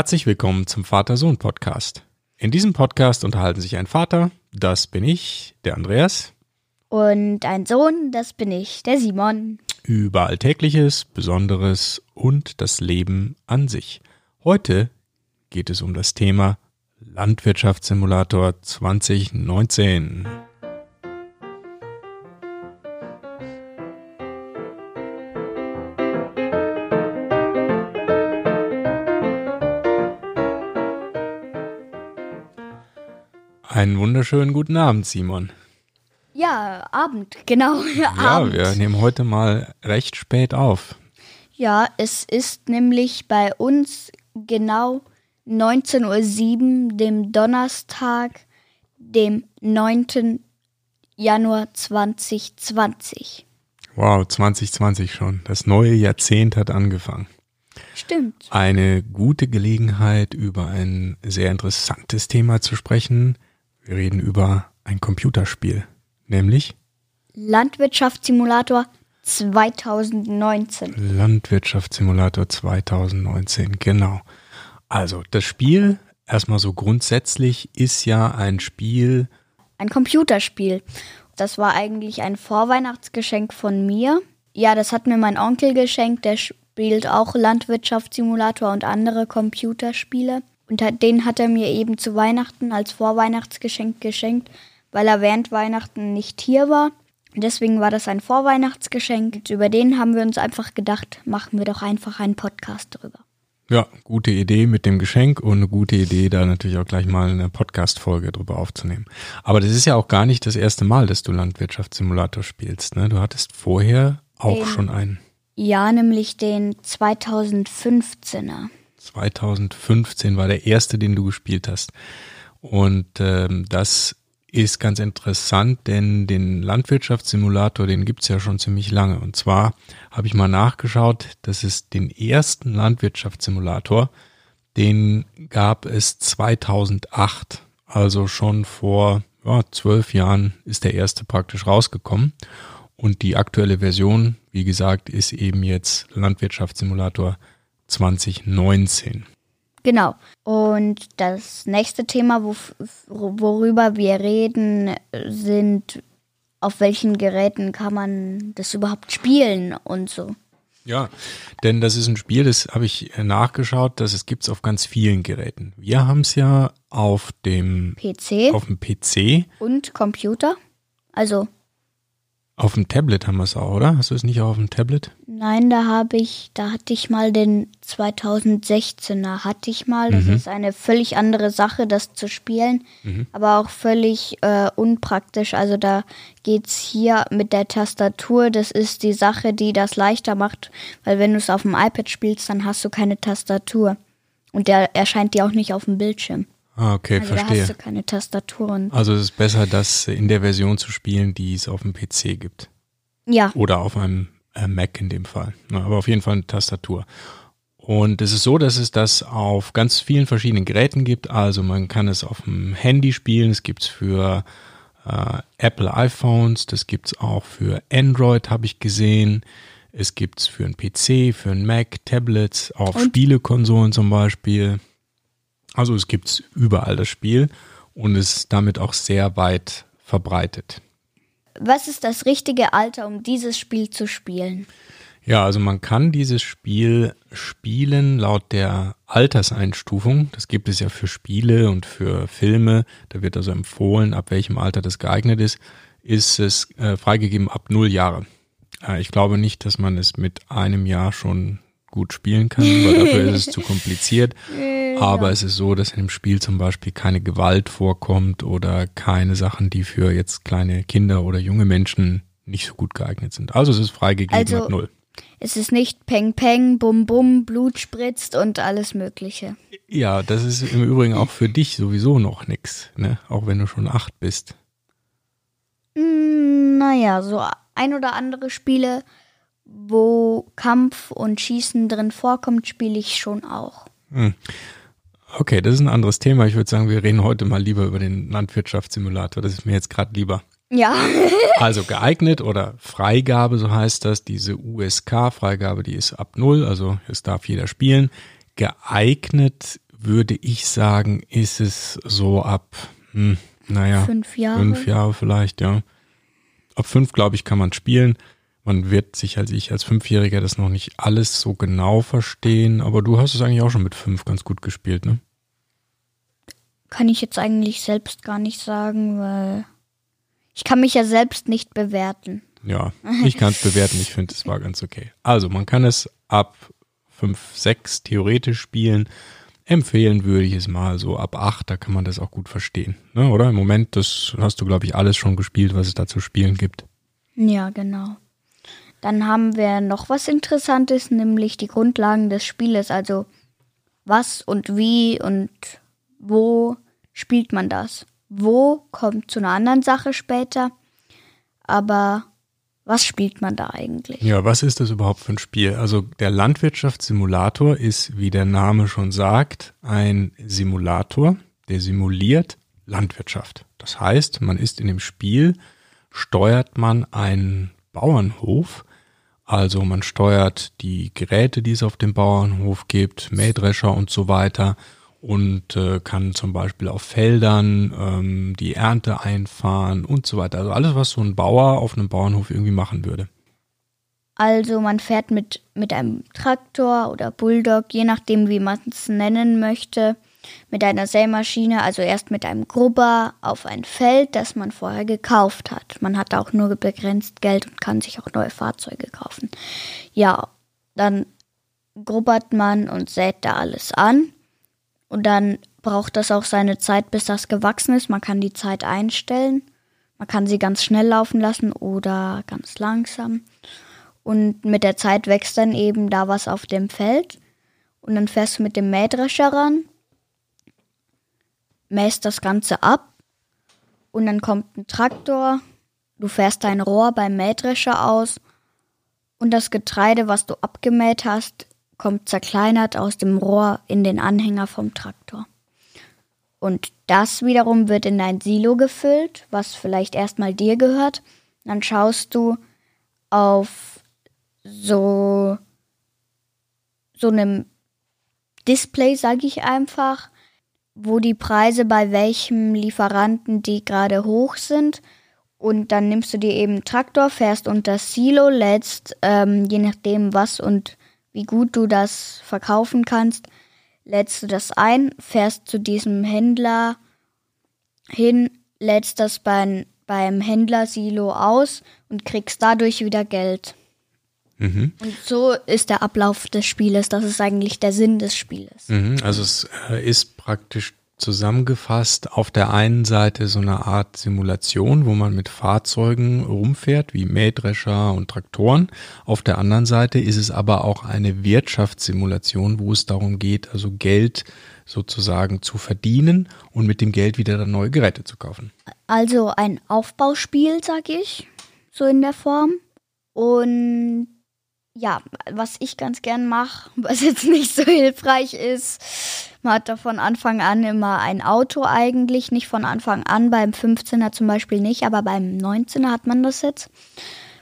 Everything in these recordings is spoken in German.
Herzlich willkommen zum Vater-Sohn-Podcast. In diesem Podcast unterhalten sich ein Vater, das bin ich, der Andreas, Und ein Sohn, das bin ich, der Simon. über Alltägliches, Besonderes und das Leben an sich. Heute geht es um das Thema Landwirtschaftssimulator 2019. Einen wunderschönen guten Abend, Simon. Ja, Abend, genau. Ja, Abend. wir nehmen heute mal recht spät auf. Ja, es ist nämlich bei uns genau 19.07 Uhr, dem Donnerstag, dem 9. Januar 2020. Wow, 2020 schon. Das neue Jahrzehnt hat angefangen. Stimmt. Eine gute Gelegenheit, über ein sehr interessantes Thema zu sprechen. Wir reden über ein Computerspiel, nämlich Landwirtschaftssimulator 2019. Landwirtschaftssimulator 2019. Genau. Also, das Spiel, erstmal so grundsätzlich, ist ja ein Spiel, Ein Computerspiel. Das war eigentlich ein Vorweihnachtsgeschenk von mir. Ja, das hat mir mein Onkel geschenkt. Der spielt auch Landwirtschaftssimulator und andere Computerspiele. Und den hat er mir eben zu Weihnachten als Vorweihnachtsgeschenk geschenkt, weil er während Weihnachten nicht hier war. Deswegen war das ein Vorweihnachtsgeschenk. Und über den haben wir uns einfach gedacht, machen wir doch einfach einen Podcast drüber. ja, gute Idee mit dem Geschenk und eine gute Idee, da natürlich auch gleich mal eine Podcast-Folge drüber aufzunehmen. Aber das ist ja auch gar nicht das erste Mal, dass du Landwirtschaftssimulator spielst. Ne? Du hattest vorher auch Den- schon einen. Ja, nämlich den 2015er. 2015 war der erste, den du gespielt hast. Und ähm, das ist ganz interessant, denn den Landwirtschaftssimulator, den gibt's ja schon ziemlich lange. Und zwar habe ich mal nachgeschaut, dass es den ersten Landwirtschaftssimulator, den gab es 2008. Also schon vor ja, zwölf Jahren ist der erste praktisch rausgekommen. Und die aktuelle Version, wie gesagt, ist eben jetzt Landwirtschaftssimulator 2019. Genau. Und das nächste Thema, wo, worüber wir reden, sind, auf welchen Geräten kann man das überhaupt spielen und so. Ja, denn das ist ein Spiel, das habe ich nachgeschaut, das es gibt's auf ganz vielen Geräten. Wir haben es ja auf dem PC auf dem PC, und Computer. Also, auf dem Tablet haben wir es auch, oder? Hast du es nicht auch auf dem Tablet? nein, da habe ich, da hatte ich mal den 2016er, hatte ich mal. Das ist eine völlig andere Sache, das zu spielen, aber auch völlig äh, unpraktisch. Also da geht's hier mit der Tastatur, das ist die Sache, die das leichter macht, weil wenn du es auf dem iPad spielst, dann hast du keine Tastatur. Und der erscheint dir auch nicht auf dem Bildschirm. Ah, okay, Also da verstehe. hast du keine Tastatur. Und Also es ist besser, das in der Version zu spielen, die es auf dem PC gibt. ja, Oder auf einem äh, Mac in dem Fall. Aber auf jeden Fall eine Tastatur. Und es ist so, dass es das auf ganz vielen verschiedenen Geräten gibt. Also man kann es auf dem Handy spielen, es gibt es für äh, Apple iPhones, das gibt es auch für Android, habe ich gesehen. Es gibt es für einen PC, für einen Mac, Tablets, auf Und- Spielekonsolen zum Beispiel. Also es gibt es überall das Spiel und es ist damit auch sehr weit verbreitet. was ist das richtige Alter, um dieses Spiel zu spielen? Ja, also man kann dieses Spiel spielen laut der Alterseinstufung. Das gibt es ja für Spiele und für Filme. Da wird also empfohlen, ab welchem Alter das geeignet ist. Ist es äh, freigegeben ab null Jahre. Äh, ich glaube nicht, dass man es mit einem Jahr schon gut spielen kann, weil dafür ist es zu kompliziert. Aber es ist so, dass in dem Spiel zum Beispiel keine Gewalt vorkommt oder keine Sachen, die für jetzt kleine Kinder oder junge Menschen nicht so gut geeignet sind. Also es ist freigegeben Also- ab null. Es ist nicht Peng Peng, Bum Bum, Blut spritzt und alles Mögliche. Ja, das ist im Übrigen auch für dich sowieso noch nix, ne? Auch wenn du schon acht bist. Mm, Naja, so ein oder andere Spiele, wo Kampf und Schießen drin vorkommt, spiele ich schon auch. Okay, das ist ein anderes Thema. Ich würde sagen, wir reden heute mal lieber über den Landwirtschaftssimulator. Das ist mir jetzt gerade lieber. Ja, Also geeignet oder Freigabe, so heißt das. Diese USK-Freigabe, die ist ab null, also es darf jeder spielen. Geeignet würde ich sagen, ist es so ab, hm, naja, fünf Jahre. Fünf Jahre vielleicht, ja. Ab fünf, glaube ich, kann man spielen. Man wird sich als ich als Fünfjähriger das noch nicht alles so genau verstehen, aber du hast es eigentlich auch schon mit fünf ganz gut gespielt, ne? Kann ich jetzt eigentlich selbst gar nicht sagen, weil ich kann mich ja selbst nicht bewerten. Ja, ich kann es bewerten, ich finde, es war ganz okay. Also, man kann es ab 5, 6 theoretisch spielen. Empfehlen würde ich es mal so ab 8, da kann man das auch gut verstehen. Ne, oder? Im Moment, das hast du, glaube ich, alles schon gespielt, was es da zu spielen gibt. Ja, genau. Dann haben wir noch was Interessantes, nämlich die Grundlagen des Spieles. Also was und wie und wo spielt man das? Wo kommt zu einer anderen Sache später. Aber was spielt man da eigentlich? Ja, was ist das überhaupt für ein Spiel? Also der Landwirtschaftssimulator ist, wie der Name schon sagt, ein Simulator, der simuliert Landwirtschaft. Das heißt, man ist in dem Spiel, steuert man einen Bauernhof, also man steuert die Geräte, die es auf dem Bauernhof gibt, Mähdrescher und so weiter und äh, kann zum Beispiel auf Feldern ähm, die Ernte einfahren und so weiter. Also alles, was so ein Bauer auf einem Bauernhof irgendwie machen würde. Also man fährt mit, mit einem Traktor oder Bulldog, je nachdem wie man es nennen möchte, mit einer Sämaschine, also erst mit einem Grubber auf ein Feld, das man vorher gekauft hat. Man hat auch nur begrenzt Geld und kann sich auch neue Fahrzeuge kaufen. Ja, dann grubbert man und sät da alles an und dann braucht das auch seine Zeit, bis das gewachsen ist. Man kann die Zeit einstellen. Man kann sie ganz schnell laufen lassen oder ganz langsam. Und mit der Zeit wächst dann eben da was auf dem Feld. Und dann fährst du mit dem Mähdrescher ran, mähst das Ganze ab. Und dann kommt ein Traktor. Du fährst dein Rohr beim Mähdrescher aus. Und das Getreide, was du abgemäht hast, kommt zerkleinert aus dem Rohr in den Anhänger vom Traktor. Und das wiederum wird in dein Silo gefüllt, was vielleicht erstmal dir gehört. Dann schaust du auf so so einem Display, sage ich einfach, wo die Preise bei welchem Lieferanten die gerade hoch sind. Und dann nimmst du dir eben Traktor, fährst unter Silo, lädst, ähm, je nachdem was und wie gut du das verkaufen kannst, lädst du das ein, fährst zu diesem Händler hin, lädst das beim, beim Händlersilo aus und kriegst dadurch wieder Geld. Mhm. Und so ist der Ablauf des Spieles. Das ist eigentlich der Sinn des Spieles. Mhm. Also es äh, ist praktisch zusammengefasst auf der einen Seite so eine Art Simulation, wo man mit Fahrzeugen rumfährt, wie Mähdrescher und Traktoren. Auf der anderen Seite ist es aber auch eine Wirtschaftssimulation, wo es darum geht, also Geld sozusagen zu verdienen und mit dem Geld wieder dann neue Geräte zu kaufen. Also ein Aufbauspiel, sag ich, so in der Form. Und ja, was ich ganz gern mache, was jetzt nicht so hilfreich ist, man hat da von Anfang an immer ein Auto eigentlich, nicht von Anfang an, beim 15er zum Beispiel nicht, aber beim 19er hat man das jetzt.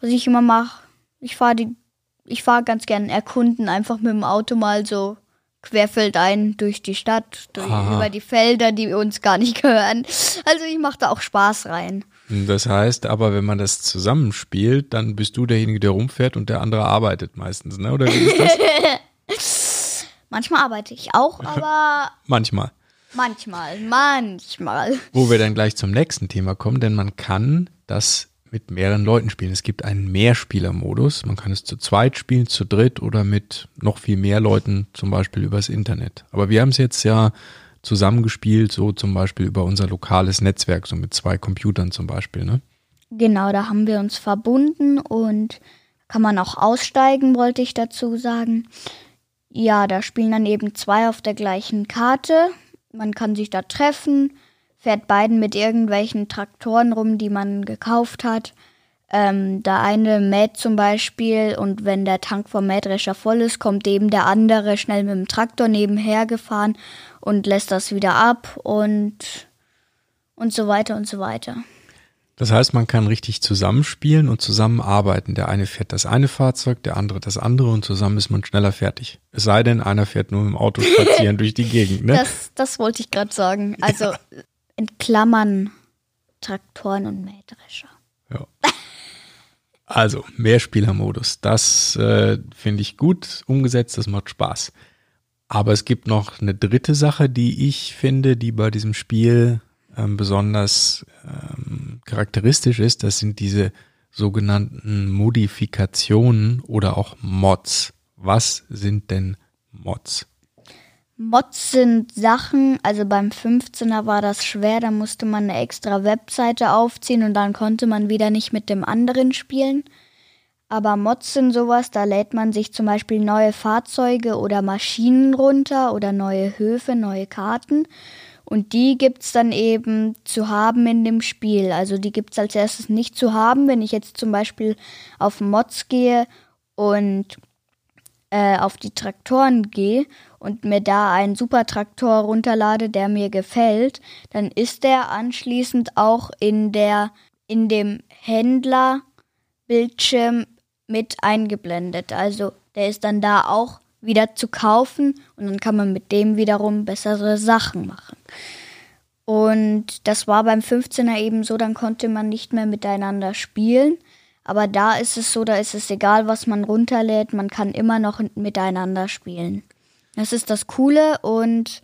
Was ich immer mache, ich fahre die, ich fahre ganz gern erkunden, einfach mit dem Auto mal so querfeldein durch die Stadt, durch, über die Felder, die uns gar nicht gehören. Also ich mache da auch Spaß rein. Das heißt aber, wenn man das zusammenspielt, dann bist du derjenige, der rumfährt und der andere arbeitet meistens, ne? Oder wie ist das? manchmal arbeite ich auch, aber. manchmal. Manchmal, manchmal. Wo wir dann gleich zum nächsten Thema kommen, denn man kann das mit mehreren Leuten spielen. Es gibt einen Mehrspielermodus. Man kann es zu zweit spielen, zu dritt oder mit noch viel mehr Leuten, zum Beispiel übers Internet. Aber wir haben es jetzt ja zusammengespielt, so zum Beispiel über unser lokales Netzwerk, so mit zwei Computern zum Beispiel, ne? Genau, da haben wir uns verbunden und kann man auch aussteigen, wollte ich dazu sagen. Ja, da spielen dann eben zwei auf der gleichen Karte. Man kann sich da treffen, fährt beiden mit irgendwelchen Traktoren rum, die man gekauft hat. Ähm, der eine mäht zum Beispiel und wenn der Tank vom Mähdrescher voll ist, kommt eben der andere schnell mit dem Traktor nebenher gefahren und lässt das wieder ab und, und so weiter und so weiter. Das heißt, man kann richtig zusammenspielen und zusammenarbeiten. Der eine fährt das eine Fahrzeug, der andere das andere und zusammen ist man schneller fertig. Es sei denn, einer fährt nur im Auto spazieren durch die Gegend. Ne? Das, das wollte ich gerade sagen. Also ja. in Klammern Traktoren und Mähdrescher. Ja. Also, Mehrspielermodus. Das äh, finde ich gut umgesetzt, das macht Spaß. Aber es gibt noch eine dritte Sache, die ich finde, die bei diesem Spiel ähm, besonders ähm, charakteristisch ist. Das sind diese sogenannten Modifikationen oder auch Mods. Was sind denn Mods? Mods sind Sachen, also beim 15er war das schwer, da musste man eine extra Webseite aufziehen und dann konnte man wieder nicht mit dem anderen spielen. Aber Mods sind sowas, da lädt man sich zum Beispiel neue Fahrzeuge oder Maschinen runter oder neue Höfe, neue Karten. Und die gibt es dann eben zu haben in dem Spiel. Also die gibt es als erstes nicht zu haben, wenn ich jetzt zum Beispiel auf Mods gehe und äh, auf die Traktoren gehe und mir da einen Supertraktor runterlade, der mir gefällt, dann ist der anschließend auch in der in dem Händlerbildschirm mit eingeblendet. Also der ist dann da auch wieder zu kaufen und dann kann man mit dem wiederum bessere Sachen machen. Und das war beim 15er eben so, dann konnte man nicht mehr miteinander spielen. Aber da ist es so, da ist es egal, was man runterlädt, man kann immer noch miteinander spielen. Das ist das Coole und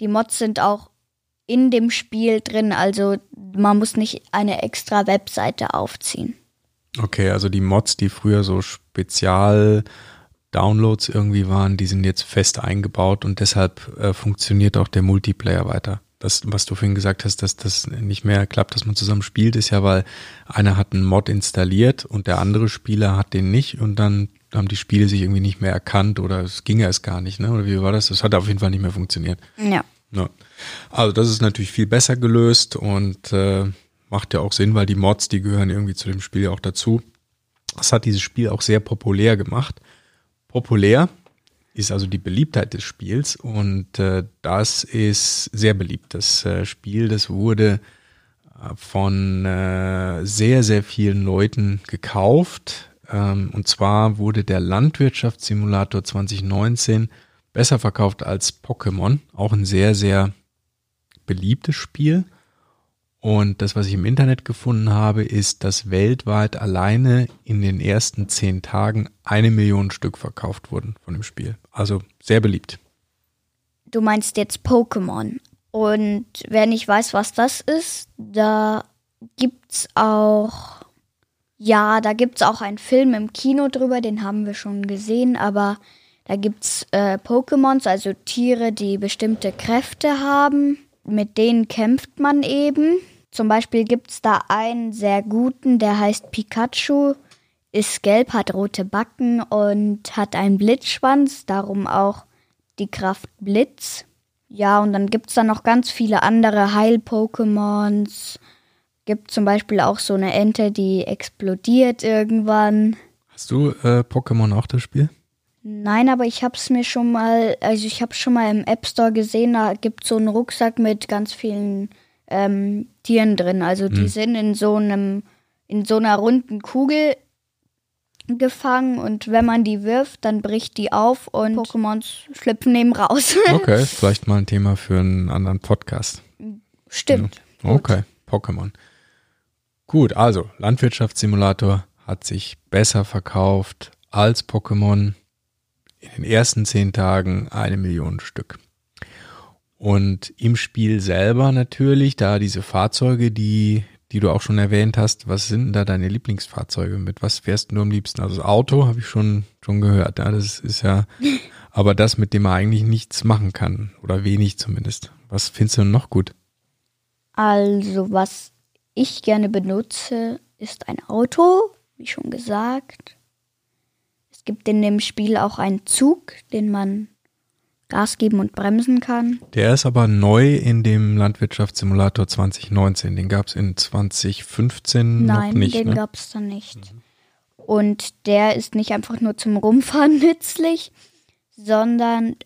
die Mods sind auch in dem Spiel drin, also man muss nicht eine extra Webseite aufziehen. Okay, also die Mods, die früher so Spezial Downloads irgendwie waren, die sind jetzt fest eingebaut und deshalb äh, funktioniert auch der Multiplayer weiter. Das, was du vorhin gesagt hast, dass das nicht mehr klappt, dass man zusammen spielt, ist ja, weil einer hat einen Mod installiert und der andere Spieler hat den nicht und dann haben die Spiele sich irgendwie nicht mehr erkannt oder es ging erst gar nicht, ne? Oder wie war das? Das hat auf jeden Fall nicht mehr funktioniert. Ja. ja. Also das ist natürlich viel besser gelöst und äh, macht ja auch Sinn, weil die Mods, die gehören irgendwie zu dem Spiel auch dazu. Das hat dieses Spiel auch sehr populär gemacht. Populär ist also die Beliebtheit des Spiels und äh, das ist sehr beliebt. Das äh, Spiel, das wurde äh, von äh, sehr, sehr vielen Leuten gekauft. Ähm, und zwar wurde der Landwirtschaftssimulator 2019 besser verkauft als Pokémon. Auch ein sehr, sehr beliebtes Spiel. Und das, was ich im Internet gefunden habe, ist, dass weltweit alleine in den ersten zehn Tagen eine Million Stück verkauft wurden von dem Spiel. Also sehr beliebt. Du meinst jetzt Pokémon. Und wer nicht weiß, was das ist, da gibt's auch, ja, da gibt's auch einen Film im Kino drüber, den haben wir schon gesehen, aber da gibt's äh, Pokémons, also Tiere, die bestimmte Kräfte haben. Mit denen kämpft man eben. Zum Beispiel gibt es da einen sehr guten, der heißt Pikachu, ist gelb, hat rote Backen und hat einen Blitzschwanz, darum auch die Kraft Blitz. Ja, und dann gibt es da noch ganz viele andere Heil-Pokémons. Gibt zum Beispiel auch so eine Ente, die explodiert irgendwann. Hast du äh, Pokémon auch das Spiel? Nein, aber ich habe es mir schon mal, also ich habe schon mal im App Store gesehen, da gibt es so einen Rucksack mit ganz vielen ähm, Tieren drin. Also die hm. sind in so einem, in so einer runden Kugel gefangen und wenn man die wirft, dann bricht die auf und Pokémons schlüpfen eben raus. okay, vielleicht mal ein Thema für einen anderen Podcast. Stimmt. Ja. Okay, Pokémon. Gut, also Landwirtschaftssimulator hat sich besser verkauft als Pokémon. In den ersten zehn Tagen eine Million Stück. Und im Spiel selber natürlich, da diese Fahrzeuge, die, die du auch schon erwähnt hast, was sind denn da deine Lieblingsfahrzeuge? Mit was fährst du am liebsten? Also das Auto habe ich schon, schon gehört. Ja, das ist ja, aber das, mit dem man eigentlich nichts machen kann. Oder wenig zumindest. Was findest du noch gut? Also, was ich gerne benutze, ist ein Auto, wie schon gesagt. Es gibt in dem Spiel auch einen Zug, den man Gas geben und bremsen kann. Der ist aber neu in dem Landwirtschaftssimulator 2019. Den gab es in 2015 Nein, noch nicht. den ne? gab es dann nicht. Mhm. Und der ist nicht einfach nur zum Rumfahren nützlich, sondern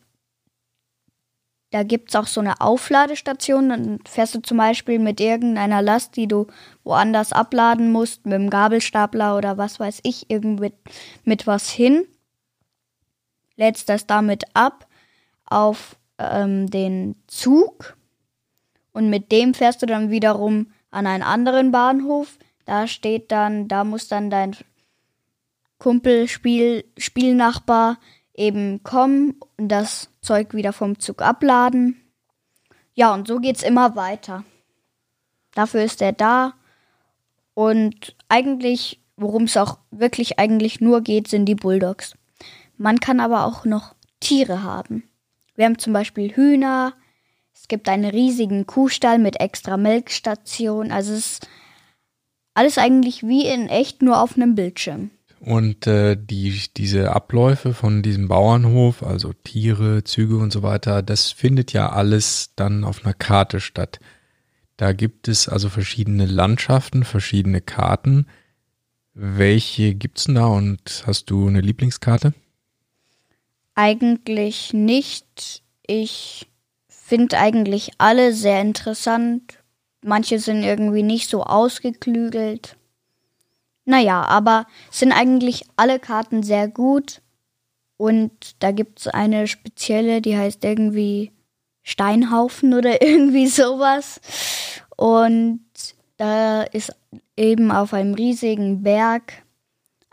da gibt es auch so eine Aufladestation. Dann fährst du zum Beispiel mit irgendeiner Last, die du woanders abladen musst, mit dem Gabelstapler oder was weiß ich, irgendwie mit was hin. Lädst das damit ab auf ähm, den Zug und mit dem fährst du dann wiederum an einen anderen Bahnhof. Da steht dann, da muss dann dein Kumpel, Spiel, Spielnachbar eben kommen und das Zeug wieder vom Zug abladen. Ja, und so geht's immer weiter. Dafür ist er da. Und eigentlich, worum es auch wirklich eigentlich nur geht, sind die Bulldogs. Man kann aber auch noch Tiere haben. Wir haben zum Beispiel Hühner. Es gibt einen riesigen Kuhstall mit extra Melkstation. Also es ist alles eigentlich wie in echt nur auf einem Bildschirm. Und äh, die, diese Abläufe von diesem Bauernhof, also Tiere, Züge und so weiter, das findet ja alles dann auf einer Karte statt. Da gibt es also verschiedene Landschaften, verschiedene Karten. Welche gibt es denn da und hast du eine Lieblingskarte? Eigentlich nicht. Ich finde eigentlich alle sehr interessant. Manche sind irgendwie nicht so ausgeklügelt. Naja, aber sind eigentlich alle Karten sehr gut. Und da gibt es eine spezielle, die heißt irgendwie Steinhaufen oder irgendwie sowas. Und da ist eben auf einem riesigen Berg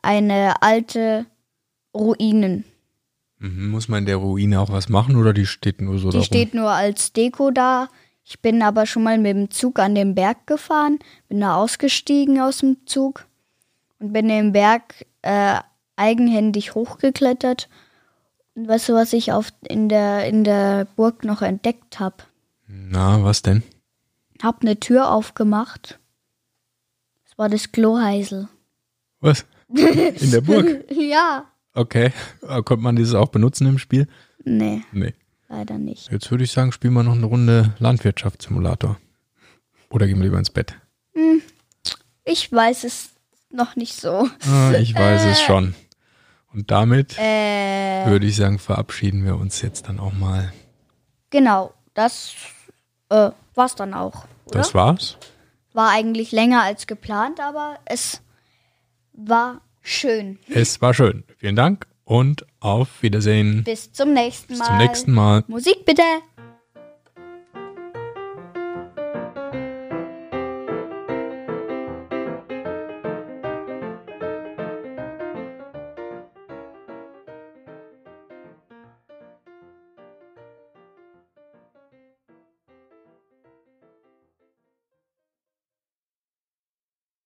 eine alte Ruinen. Mhm, muss man in der Ruine auch was machen oder die steht nur so da? Die darum? steht nur als Deko da. Ich bin aber schon mal mit dem Zug an den Berg gefahren, bin da ausgestiegen aus dem Zug und bin den Berg äh, eigenhändig hochgeklettert. Und weißt du, was ich auf, in, der, in der Burg noch entdeckt habe? Na, was denn? Hab eine Tür aufgemacht. Das war das Kloheisel. Was? In der Burg? ja. Okay. Äh, konnte man dieses auch benutzen im Spiel? Nee. Nee. Leider nicht. Jetzt würde ich sagen, spielen wir noch eine Runde Landwirtschaftssimulator. Oder gehen wir lieber ins Bett? Hm, ich weiß es noch nicht so. Ah, ich weiß äh, es schon. Und damit äh, würde ich sagen, verabschieden wir uns jetzt dann auch mal. Genau, das äh, war's dann auch. Oder? Das war's. War eigentlich länger als geplant, aber es war schön. Es war schön. Vielen Dank und auf Wiedersehen. Bis zum nächsten Mal. Bis zum nächsten Mal. Musik bitte.